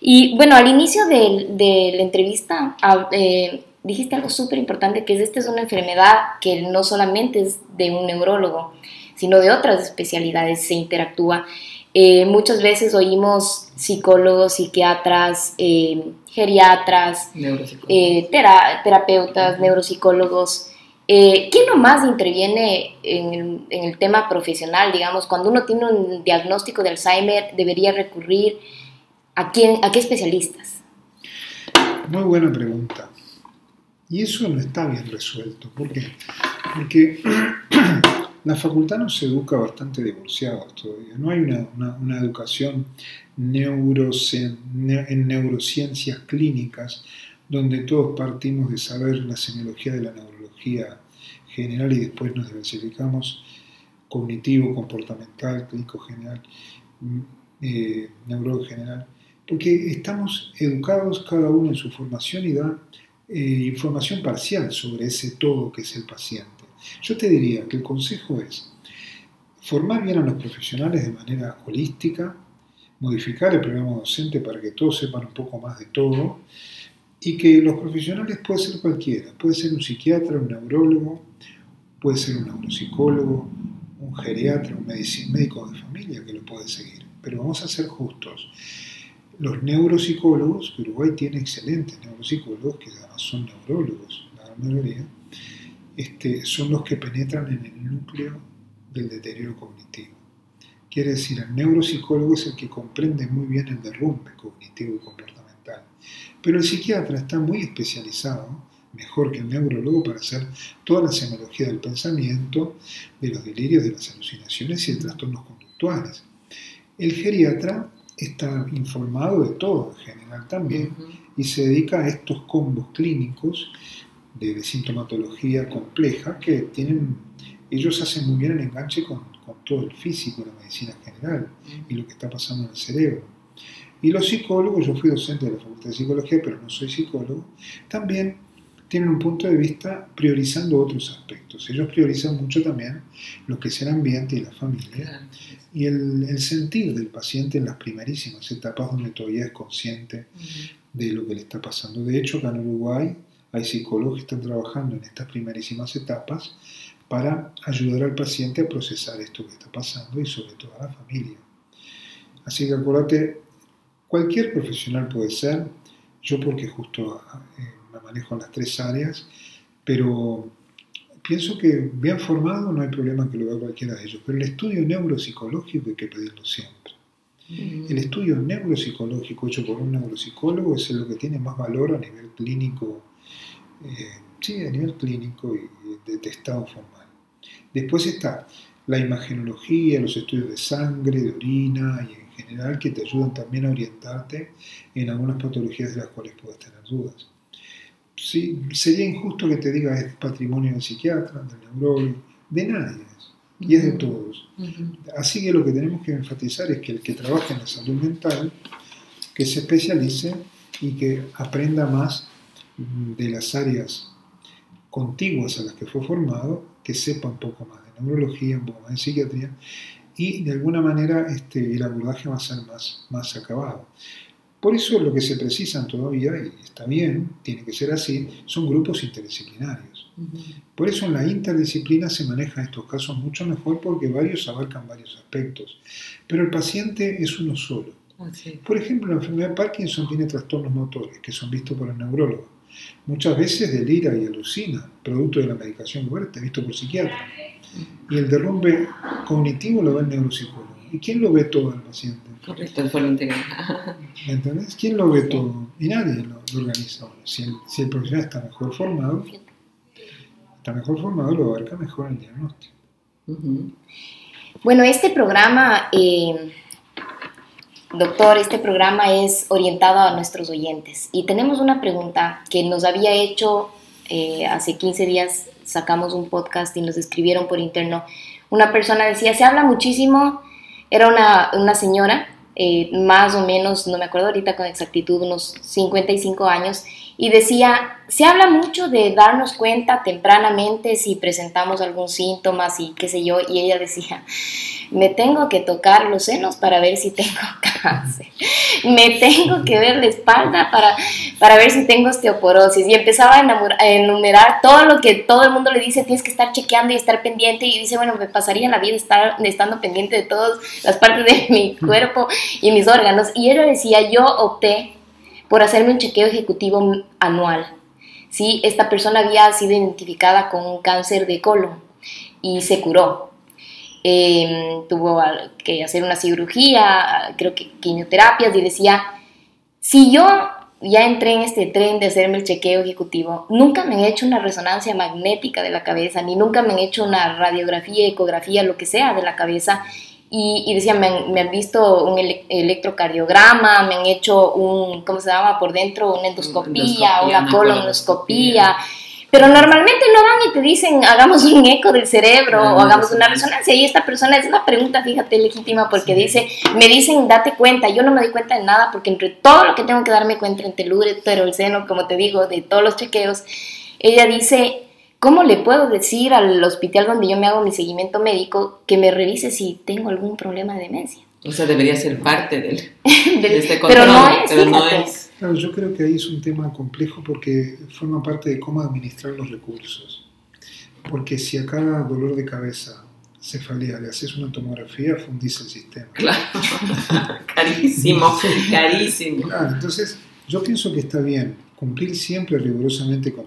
y bueno, al inicio de, la entrevista eh, dijiste algo súper importante, que es esta es una enfermedad que no solamente es de un neurólogo, sino de otras especialidades se interactúa. Eh, muchas veces oímos psicólogos, psiquiatras, eh, geriatras, eh, terapeutas, neuropsicólogos. ¿Quién nomás interviene en, en, el tema profesional? Digamos, cuando uno tiene un diagnóstico de Alzheimer, debería recurrir a, quién, a qué especialistas. Muy buena pregunta. Y eso no está bien resuelto. ¿Por qué? Porque la facultad nos educa bastante divorciados todavía. No hay una, educación en neurociencias clínicas donde todos partimos de saber la semiología de la neurología general y después nos diversificamos cognitivo, comportamental, clínico general, mm, eh, general, porque estamos educados cada uno en su formación y da eh, información parcial sobre ese todo que es el paciente. Yo te diría que el consejo es formar bien a los profesionales de manera holística, modificar el programa docente para que todos sepan un poco más de todo y que los profesionales puede ser cualquiera, puede ser un psiquiatra, un neurólogo, puede ser un neuropsicólogo, un geriatra, un médico de familia que lo puede seguir. Pero vamos a ser justos. Los neuropsicólogos, Uruguay tiene excelentes neuropsicólogos, que además son neurólogos, la gran mayoría, este, son los que penetran en el núcleo del deterioro cognitivo. Quiere decir, el neuropsicólogo es el que comprende muy bien el derrumbe cognitivo y comportamental. Pero el psiquiatra está muy especializado, mejor que el neurólogo, para hacer toda la semiología del pensamiento, de los delirios, de las alucinaciones y de trastornos conductuales. El geriatra está informado de todo en general también y se dedica a estos combos clínicos de, sintomatología compleja que tienen, ellos hacen muy bien el enganche con, con todo el físico, la medicina general y lo que está pasando en el cerebro. Y los psicólogos, yo fui docente de la Facultad de Psicología, pero no soy psicólogo, también tienen un punto de vista priorizando otros aspectos. Ellos priorizan mucho también lo que es el ambiente y la familia y el, el, sentir del paciente en las primerísimas etapas donde todavía es consciente de lo que le está pasando. De hecho, acá en Uruguay hay psicólogos que están trabajando en estas primerísimas etapas para ayudar al paciente a procesar esto que está pasando y sobre todo a la familia. Así que acuérdate, cualquier profesional puede ser, yo porque justo eh, me manejo en las tres áreas, pero pienso que bien formado no hay problema que lo haga cualquiera de ellos, pero el estudio neuropsicológico hay que pedirlo siempre. Mm. El estudio neuropsicológico hecho por un neuropsicólogo es lo que tiene más valor a nivel clínico, eh, sí, a nivel clínico y de testado formal. Después está la imagenología, los estudios de sangre, de orina y en general que te ayudan también a orientarte en algunas patologías de las cuales puedes tener dudas sí, sería injusto que te diga es patrimonio del psiquiatra, del neurólogo, de nadie y es de todos. Así que lo que tenemos que enfatizar es que el que trabaja en la salud mental, que se especialice y que aprenda más de las áreas contiguas a las que fue formado, que sepa un poco más de neurología, un poco más de psiquiatría, y de alguna manera este, el abordaje va a ser más, más acabado. Por eso lo que se precisan todavía, y está bien, tiene que ser así, son grupos interdisciplinarios. Por eso en la interdisciplina se manejan estos casos mucho mejor porque varios abarcan varios aspectos. Pero el paciente es uno solo. Por ejemplo, la enfermedad de Parkinson tiene trastornos motores que son vistos por el neurólogo. Muchas veces delira y alucina, producto de la medicación fuerte, visto por psiquiatra. Y el derrumbe cognitivo lo ve el neuropsicólogo. ¿Y quién lo ve todo el paciente? Correcto, el foro integral. ¿Me entendés? ¿Quién lo ve todo? Y nadie lo, organiza. Si el, si el, profesional está mejor formado, está mejor formado, lo abarca mejor el diagnóstico. Bueno, este programa, eh, doctor, este programa es orientado a nuestros oyentes. Y tenemos una pregunta que nos había hecho eh, hace 15 días, sacamos un podcast y nos escribieron por interno. Una persona decía, se habla muchísimo, era una, una señora eh, más o menos, no me acuerdo ahorita con exactitud, unos 55 años, y decía, se habla mucho de darnos cuenta tempranamente si presentamos algún síntoma, y qué sé yo, y ella decía, me tengo que tocar los senos para ver si tengo cáncer, me tengo que ver la espalda para, para ver si tengo osteoporosis, y empezaba a, enumerar todo lo que todo el mundo le dice, tienes que estar chequeando y estar pendiente, y dice, bueno, me pasaría la vida estar, estando pendiente de todas las partes de mi cuerpo y mis órganos, y ella decía, yo opté por hacerme un chequeo ejecutivo anual. ¿sí? Esta persona había sido identificada con un cáncer de colon y se curó. Em, tuvo que hacer una cirugía, creo que quimioterapias, y decía, si yo ya entré en este tren de hacerme el chequeo ejecutivo, nunca me han hecho una resonancia magnética de la cabeza, ni nunca me han hecho una radiografía, ecografía, lo que sea de la cabeza, y, y decían, me han, visto un electrocardiograma, me han hecho un, ¿cómo se llama? Por dentro, una endoscopía, una colonoscopía. Pero normalmente no van y te dicen, hagamos un eco del cerebro o hagamos una resonancia. Y esta persona es una pregunta, fíjate, legítima, porque dice, me dicen, date cuenta. Yo no me doy cuenta de nada, porque entre todo lo que tengo que darme cuenta, entre el útero, el seno, como te digo, de todos los chequeos, ella dice, ¿Cómo le puedo decir al hospital donde yo me hago mi seguimiento médico que me revise si tengo algún problema de demencia? O sea, debería ser parte del, de este control. Pero no es, pero no es. Claro, yo creo que ahí es un tema complejo porque forma parte de cómo administrar los recursos. Porque si a cada dolor de cabeza, cefalea, le haces una tomografía, fundís el sistema. Claro, carísimo, carísimo. Claro, entonces yo pienso que está bien cumplir siempre rigurosamente con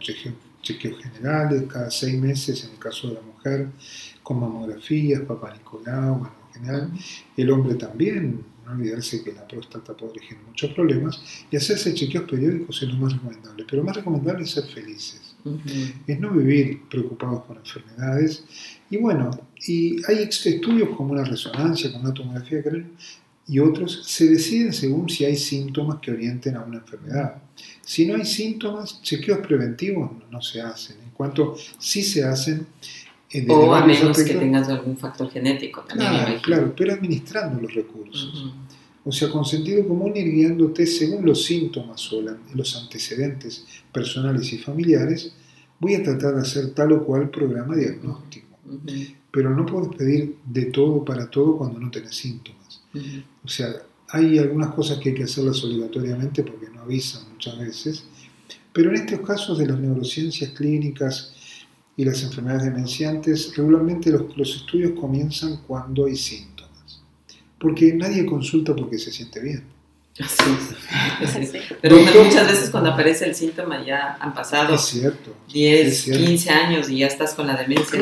chequeos generales, cada seis meses en el caso de la mujer, con mamografías, papá Nicolau, bueno, en general, el hombre también, no olvidarse que la próstata puede generar muchos problemas, y hacerse chequeos periódicos es lo más recomendable, pero más recomendable es ser felices, es no vivir preocupados por enfermedades, y bueno, y hay estudios como una resonancia, como una tomografía de cráneo, y otros se deciden según si hay síntomas que orienten a una enfermedad. Si no hay síntomas, chequeos preventivos no se hacen. En cuanto sí se hacen... En o a menos que tengas algún factor genético también. Claro, pero administrando los recursos. O sea, con sentido común ir guiándote según los síntomas o los antecedentes personales y familiares, voy a tratar de hacer tal o cual programa diagnóstico. Pero no puedes pedir de todo para todo cuando no tenés síntomas. O sea, hay algunas cosas que hay que hacerlas obligatoriamente porque no avisan muchas veces, pero en estos casos de las neurociencias clínicas y las enfermedades demenciantes, regularmente los, los estudios comienzan cuando hay síntomas, porque nadie consulta porque se siente bien. Así es. Pero muchas veces cuando aparece el síntoma ya han pasado es cierto, 10, 15 años y ya estás con la demencia.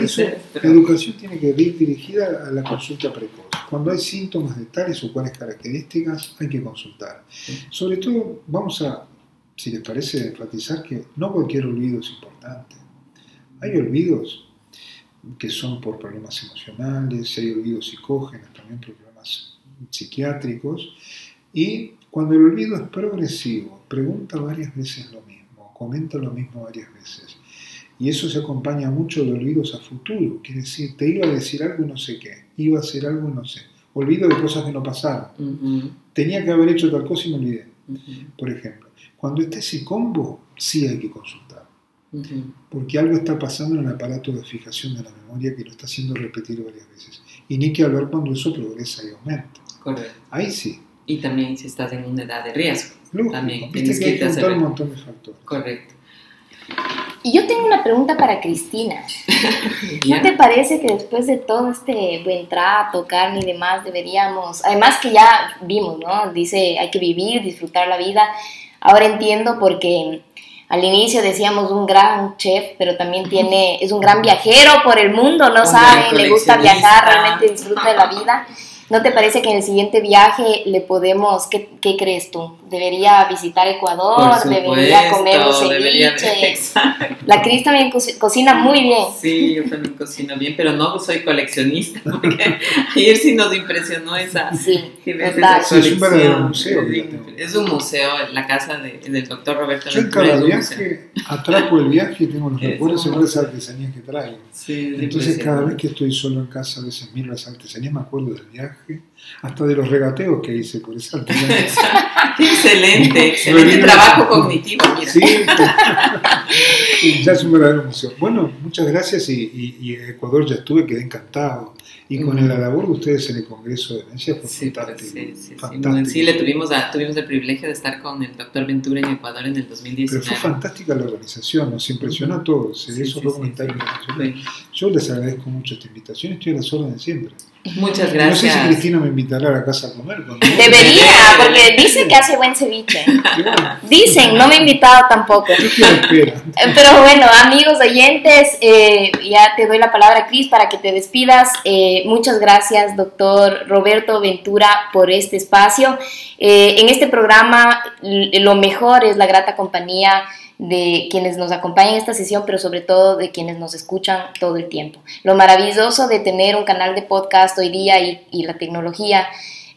La educación tiene que ir dirigida a la consulta precoz. Cuando hay síntomas de tales o cuales características, hay que consultar. Sobre todo, vamos a, si les parece, enfatizar que no cualquier olvido es importante. Hay olvidos que son por problemas emocionales, hay olvidos psicógenos, también por problemas psiquiátricos. Y cuando el olvido es progresivo, pregunta varias veces lo mismo, comenta lo mismo varias veces. Y eso se acompaña mucho de olvidos a futuro. Quiere decir, te iba a decir algo y no sé qué, iba a hacer algo y no sé. Olvido de cosas que no pasaron. Tenía que haber hecho tal cosa y me olvidé. Por ejemplo, cuando esté ese combo, sí hay que consultar. Porque algo está pasando en el aparato de fijación de la memoria que lo está haciendo repetir varias veces. Y ni que hablar cuando eso progresa y aumenta. Correcto. Ahí sí. Y también si estás en una edad de riesgo. también tienes que, que un montón de factores. Correcto. Y yo tengo una pregunta para Cristina. ¿No te parece que después de todo este buen trato, carne y demás, deberíamos, además que ya vimos, ¿no? Dice, hay que vivir, disfrutar la vida. Ahora entiendo porque al inicio decíamos un gran chef, pero también tiene, es un gran viajero por el mundo, no sabe, le gusta viajar, realmente disfruta de la vida. ¿No te parece que en el siguiente viaje le podemos, qué, qué crees tú? ¿Debería visitar Ecuador? ¿Debería comer un ceviche? la Cris también cocina muy bien. Sí, yo también cocino bien, pero no soy coleccionista, porque ayer sí nos impresionó esa, sí, esa sí, es un verdadero museo. Es un museo, la casa de, del doctor Roberto Yo en cada viaje atrapo el viaje y tengo los recuerdos sobre las artesanías que traigo. Sí, Entonces cada vez que estoy solo en casa, a veces miro las artesanías, me acuerdo del viaje hasta de los regateos que hice por esa Excelente, excelente trabajo cognitivo. Mira. Sí, ya es un verdadero museo. Bueno, muchas gracias y, y, Ecuador ya estuve, quedé encantado. Y con la labor de ustedes en el Congreso de Venecia fue sí, fantástico. Sí, sí, fantástico. sí, le tuvimos, tuvimos el privilegio de estar con el doctor Ventura en Ecuador en el 2019. Pero fue fantástica la organización, nos impresionó a todos. Eso fue comentarios Yo les agradezco mucho esta invitación, estoy a las órdenes siempre. Muchas gracias. No sé si Cristina me invitará a la casa a comer. Debería, porque dice que hace buen ceviche. Dicen, no me he invitado tampoco. Pero bueno, amigos oyentes, eh, ya te doy la palabra, Cris, para que te despidas. Eh, muchas gracias, doctor Roberto Ventura, por este espacio. Eh, en este programa, lo mejor es la grata compañía de quienes nos acompañan en esta sesión, pero sobre todo de quienes nos escuchan todo el tiempo. Lo maravilloso de tener un canal de podcast hoy día y, la tecnología,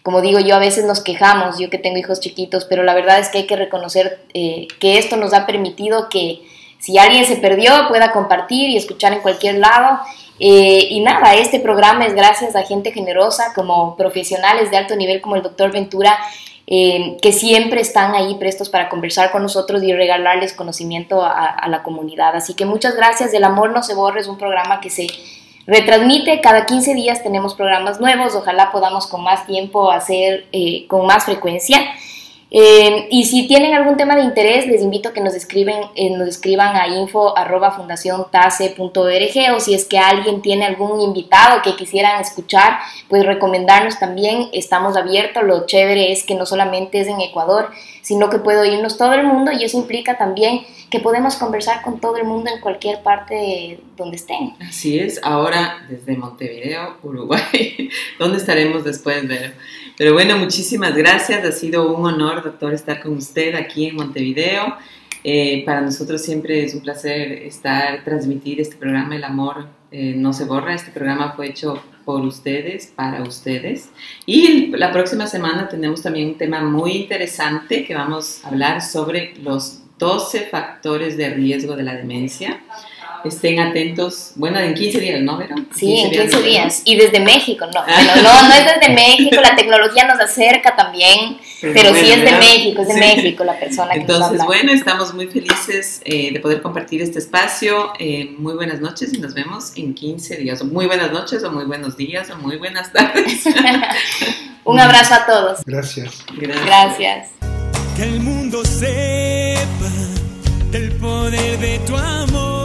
como digo yo, a veces nos quejamos, yo que tengo hijos chiquitos, pero la verdad es que hay que reconocer eh, que esto nos ha permitido que si alguien se perdió pueda compartir y escuchar en cualquier lado. Eh, y nada, este programa es gracias a gente generosa como profesionales de alto nivel como el doctor Ventura eh, que siempre están ahí prestos para conversar con nosotros y regalarles conocimiento a, la comunidad. Así que muchas gracias. El Amor No Se Borre es un programa que se retransmite. Cada 15 días tenemos programas nuevos. Ojalá podamos con más tiempo hacer eh, con más frecuencia. Eh, y si tienen algún tema de interés, les invito a que nos, escriben, eh, nos escriban a info.fundaciontase.org o si es que alguien tiene algún invitado que quisieran escuchar, pues recomendarnos también. Estamos abiertos. Lo chévere es que no solamente es en Ecuador, sino que puede oírnos todo el mundo y eso implica también que podemos conversar con todo el mundo en cualquier parte donde estén. Así es. Ahora desde Montevideo, Uruguay. ¿Dónde estaremos después? Pero bueno, muchísimas gracias. Ha sido un honor, doctor, estar con usted aquí en Montevideo. Eh, para nosotros siempre es un placer estar, transmitir este programa El Amor eh, No Se Borra. Este programa fue hecho por ustedes, para ustedes. Y la próxima semana tenemos también un tema muy interesante que vamos a hablar sobre los 12 factores de riesgo de la demencia estén atentos. Bueno, en 15 días, ¿no, Vero? Sí, en 15 días. Y desde México, no. No, no, no es desde México, la tecnología nos acerca también, pero, sí es de México, es de México la persona que Entonces, bueno, estamos muy felices eh, de poder compartir este espacio. Eh, muy buenas noches y nos vemos en 15 días. muy buenas noches, o muy buenos días, o muy buenas tardes. Un abrazo a todos. Gracias. Gracias. Gracias. Que el mundo sepa del poder de tu amor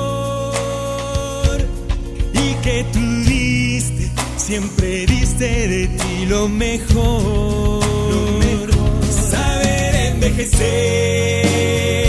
que tú diste, siempre diste de ti lo mejor. Lo mejor. Saber envejecer